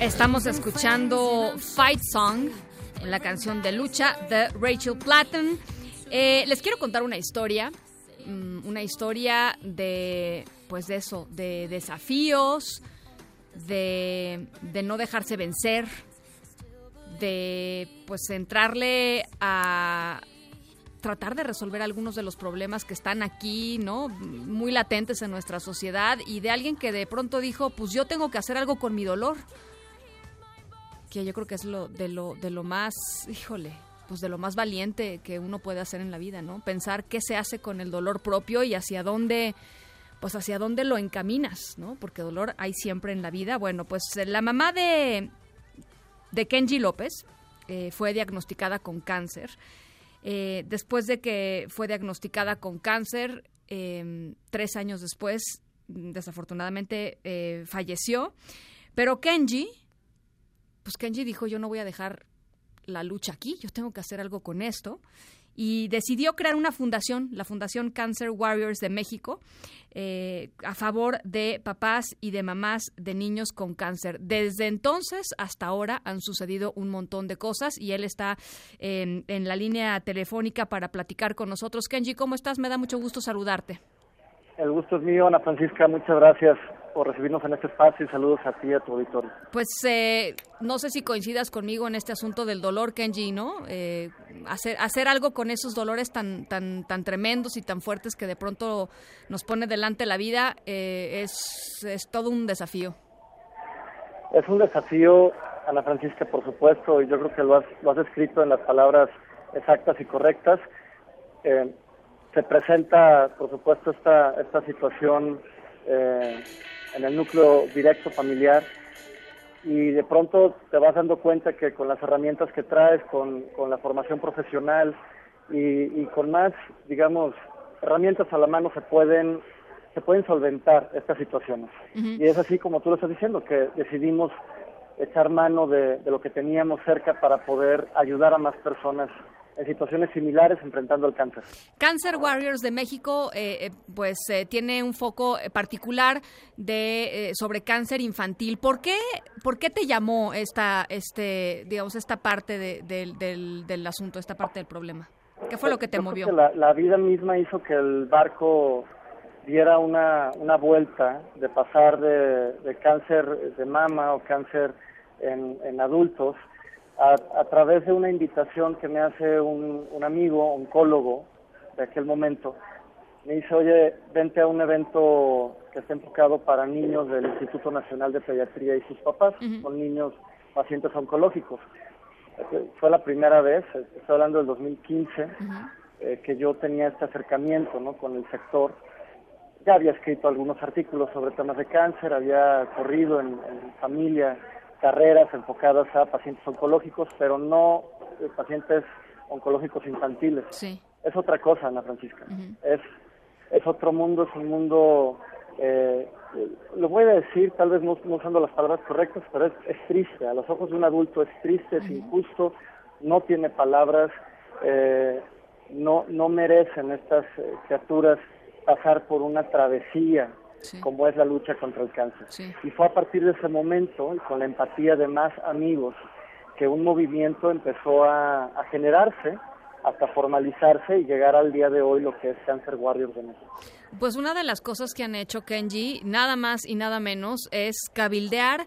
Estamos escuchando Fight Song, la canción de lucha de Rachel Platten. Eh, les quiero contar una historia, mm, una historia de, pues de eso, de desafíos, de, de no dejarse vencer, de pues entrarle a tratar de resolver algunos de los problemas que están aquí, ¿no? Muy latentes en nuestra sociedad y de alguien que de pronto dijo, pues yo tengo que hacer algo con mi dolor que yo creo que es lo de lo de lo más, híjole, pues de lo más valiente que uno puede hacer en la vida, ¿no? Pensar qué se hace con el dolor propio y hacia dónde pues hacia dónde lo encaminas, ¿no? Porque dolor hay siempre en la vida. Bueno, pues eh, la mamá de, de Kenji López eh, fue diagnosticada con cáncer. Eh, después de que fue diagnosticada con cáncer, em, tres años después, desafortunadamente, falleció. Pero Kenji, pues Kenji dijo, yo no voy a dejar la lucha aquí, yo tengo que hacer algo con esto. Y decidió crear una fundación, la Fundación Cancer Warriors de México, eh, a favor de papás y de mamás de niños con cáncer. Desde entonces hasta ahora han sucedido un montón de cosas y él está en, en la línea telefónica para platicar con nosotros. Kenji, ¿cómo estás? Me da mucho gusto saludarte. El gusto es mío, Ana Francisca. Muchas gracias por recibirnos en este espacio y saludos a ti y a tu auditorio. Pues eh, no sé si coincidas conmigo en este asunto del dolor, Kenji, ¿no? Eh, hacer, hacer algo con esos dolores tan, tan, tan tremendos y tan fuertes que de pronto nos pone delante la vida eh, es, es todo un desafío. Es un desafío, Ana Francisca, por supuesto, y yo creo que lo has, lo has escrito en las palabras exactas y correctas. se presenta, por supuesto, esta, esta situación eh, en el núcleo directo familiar y de pronto te vas dando cuenta que con las herramientas que traes, con, con la formación profesional y, y, con más, digamos, herramientas a la mano se pueden se pueden solventar estas situaciones. Y es así como tú lo estás diciendo, que decidimos echar mano de, de lo que teníamos cerca para poder ayudar a más personas en situaciones similares enfrentando el cáncer. Cancer Warriors de México, eh, eh, pues eh, tiene un foco particular de sobre cáncer infantil. ¿Por qué, por qué te llamó esta, este, digamos, esta parte del, del, asunto, esta parte del problema? ¿Qué fue lo que te movió? la, vida misma hizo que el barco diera una, una vuelta de pasar de, de cáncer de mama o cáncer en, en adultos a, través de una invitación que me hace un, un amigo, oncólogo de aquel momento, me dice, oye, vente a un evento que está enfocado para niños del Instituto Nacional de Pediatría y sus papás, son niños pacientes oncológicos. Fue la primera vez, estoy hablando del 2015, eh, que yo tenía este acercamiento ¿no? con el sector. Ya había escrito algunos artículos sobre temas de cáncer, había corrido en, en familia carreras enfocadas a pacientes oncológicos, pero no eh, pacientes oncológicos infantiles. Sí. Es otra cosa, Ana Francisca. Es es otro mundo, es un mundo, eh, lo voy a decir, tal vez no, usando las palabras correctas, pero es, triste. A los ojos de un adulto es triste, es injusto, no tiene palabras, eh, no, no merecen estas criaturas pasar por una travesía como es la lucha contra el cáncer. Y fue a partir de ese momento, y con la empatía de más amigos, que un movimiento empezó a, generarse hasta formalizarse y llegar al día de hoy lo que es Cancer Warriors de México. Pues una de las cosas que han hecho Kenji, nada más y nada menos, es cabildear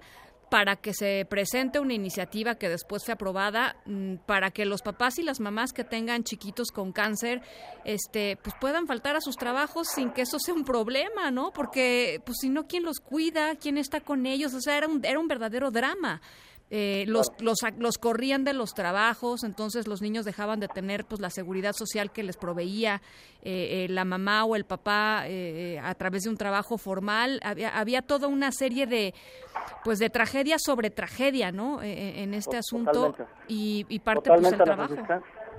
para que se presente una iniciativa que después fue aprobada mm, para que los papás y las mamás que tengan chiquitos con cáncer este pues puedan faltar a sus trabajos sin que eso sea un problema, ¿no? Porque pues si no quién los cuida, quién está con ellos, o sea, era un era un verdadero drama. Eh, los, los, los corrían de los trabajos, entonces los niños dejaban de tener pues la seguridad social que les proveía eh, la mamá o el papá a través de un trabajo formal. Había, había toda una serie de pues de tragedia sobre tragedia, ¿no? en este asunto y, y, parte pues del trabajo.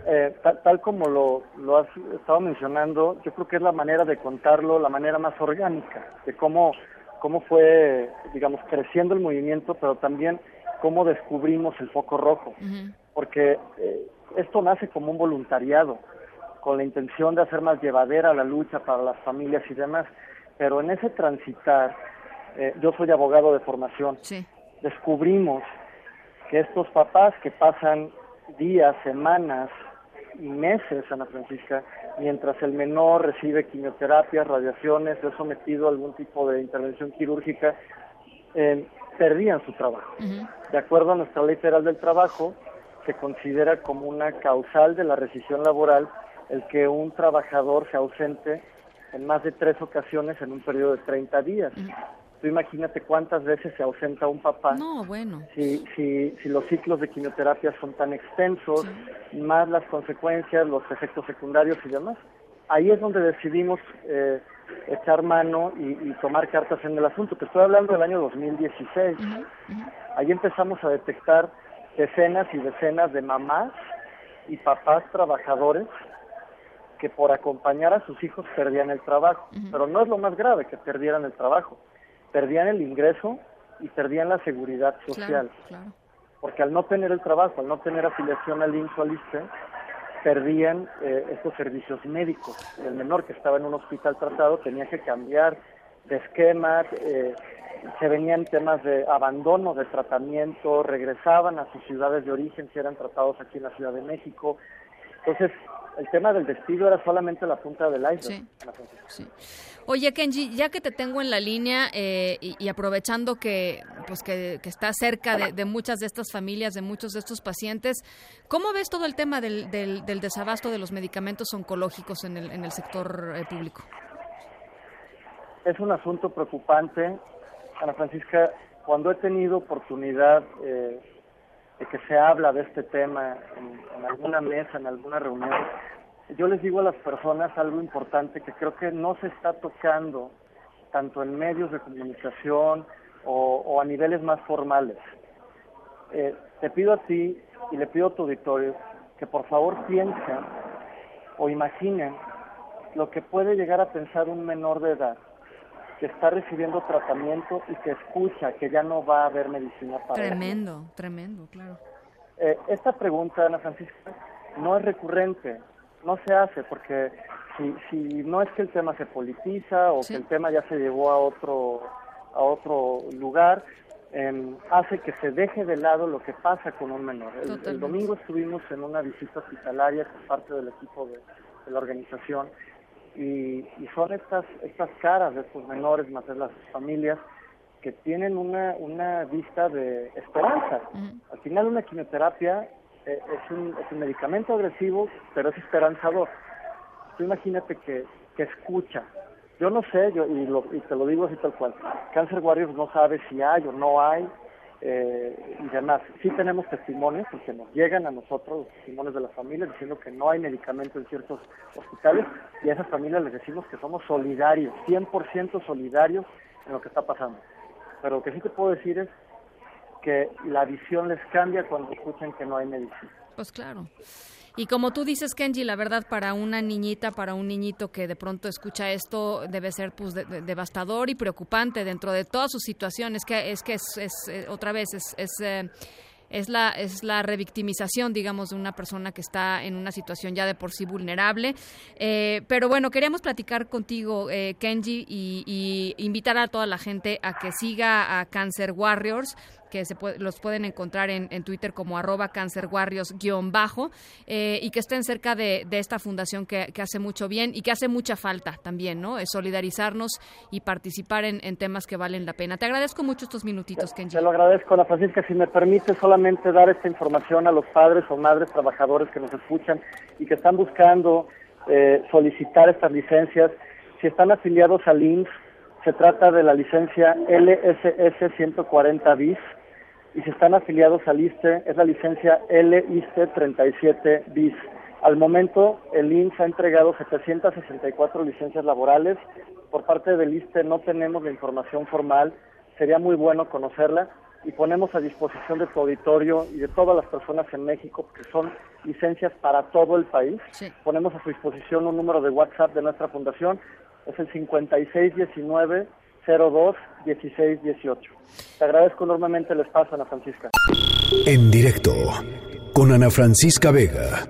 Eh, tal, como lo, lo has estado mencionando, yo creo que es la manera de contarlo, la manera más orgánica, de cómo, cómo fue, digamos, creciendo el movimiento, pero también cómo descubrimos el foco rojo. Porque eh, esto nace como un voluntariado, con la intención de hacer más llevadera la lucha para las familias y demás, pero en ese transitar, eh, yo soy abogado de formación, descubrimos que estos papás que pasan días, semanas, meses, Ana Francisca, mientras el menor recibe quimioterapias, radiaciones, es sometido a algún tipo de intervención quirúrgica, eh, perdían su trabajo. De acuerdo a nuestra ley federal del trabajo, se considera como una causal de la rescisión laboral el que un trabajador se ausente en más de tres ocasiones en un periodo de 30 días. Tú imagínate cuántas veces se ausenta un papá. No, bueno. Si, si, si los ciclos de quimioterapia son tan extensos, más las consecuencias, los efectos secundarios y demás. Ahí es donde decidimos eh, echar mano y, tomar cartas en el asunto. Te estoy hablando del año 2016. Ahí empezamos a detectar decenas y decenas de mamás y papás trabajadores que por acompañar a sus hijos perdían el trabajo. Pero no es lo más grave que perdieran el trabajo perdían el ingreso y perdían la seguridad social. Porque al no tener el trabajo, al no tener afiliación al INSS o al ISTE, perdían eh, estos servicios médicos. El menor que estaba en un hospital tratado tenía que cambiar de esquema, eh, se venían temas de abandono de tratamiento, regresaban a sus ciudades de origen si eran tratados aquí en la Ciudad de México. Entonces, el tema del despido era solamente la punta del iceberg. Sí, Oye, Kenji, ya que te tengo en la línea eh, y, aprovechando que, pues que, está cerca de, muchas de estas familias, de muchos de estos pacientes, ¿cómo ves todo el tema del, del, desabasto de los medicamentos oncológicos en el, en el sector eh, público? Es un asunto preocupante. Ana Francisca, cuando he tenido oportunidad eh, de que se habla de este tema en alguna mesa, en alguna reunión, yo les digo a las personas algo importante que creo que no se está tocando tanto en medios de comunicación o, a niveles más formales. Eh, te pido a ti y le pido a tu auditorio que por favor piensen o imaginen lo que puede llegar a pensar un menor de edad que está recibiendo tratamiento y que escucha que ya no va a haber medicina para Tremendo, tremendo, claro. Eh, esta pregunta, Ana Francisca, no es recurrente no se hace porque si, si no es que el tema se politiza o que el tema ya se llevó a otro a otro lugar em, hace que se deje de lado lo que pasa con un menor. El, domingo estuvimos en una visita hospitalaria por parte del equipo de, la organización y, y, son estas estas caras de estos menores más de las familias que tienen una, una vista de esperanza. Al final una quimioterapia eh, es, un, es un medicamento agresivo, pero es esperanzador. Tú imagínate que, que escucha. Yo no sé, yo y, lo, y te lo digo así tal cual. Cancer Warriors no sabe si hay o no hay eh, y demás. Sí tenemos testimonios, porque nos llegan a nosotros los testimonios de las familias diciendo que no hay medicamento en ciertos hospitales y a esas familias les decimos que somos solidarios, 100% solidarios en lo que está pasando. Pero lo que sí te puedo decir es que la visión les cambia cuando escuchan que no hay medicina. Pues claro. Y como tú dices, Kenji, la verdad para una niñita, para un niñito que de pronto escucha esto, debe ser pues devastador y preocupante dentro de todas sus situaciones. Que es que es, eh, otra vez es, es eh, es la, es la revictimización, digamos, de una persona que está en una situación ya de por sí vulnerable. Eh, pero bueno, queríamos platicar contigo, eh, Kenji, y, invitar a toda la gente a que siga a Cancer Warriors que se los pueden encontrar en, Twitter como arroba cancerwarriors-bajo eh, y que estén cerca de, esta fundación que, hace mucho bien y que hace mucha falta también, ¿no? Es solidarizarnos y participar en, temas que valen la pena. Te agradezco mucho estos minutitos, Kenji. Te lo agradezco, Ana Francisca. Si me permite solamente dar esta información a los padres o madres trabajadores que nos escuchan y que están buscando eh, solicitar estas licencias, si están afiliados al INS, se trata de la licencia LSS 140 bis y si están afiliados al ISTE, es la licencia LISTE 37 bis. Al momento, el INSS ha entregado 764 licencias laborales. Por parte del ISTE no tenemos la información formal, sería muy bueno conocerla y ponemos a disposición de tu auditorio y de todas las personas en México, que son licencias para todo el país. Ponemos a su disposición un número de WhatsApp de nuestra fundación, es el 5619 02 1618. Te agradezco enormemente el espacio, Ana Francisca. En directo con Ana Francisca Vega.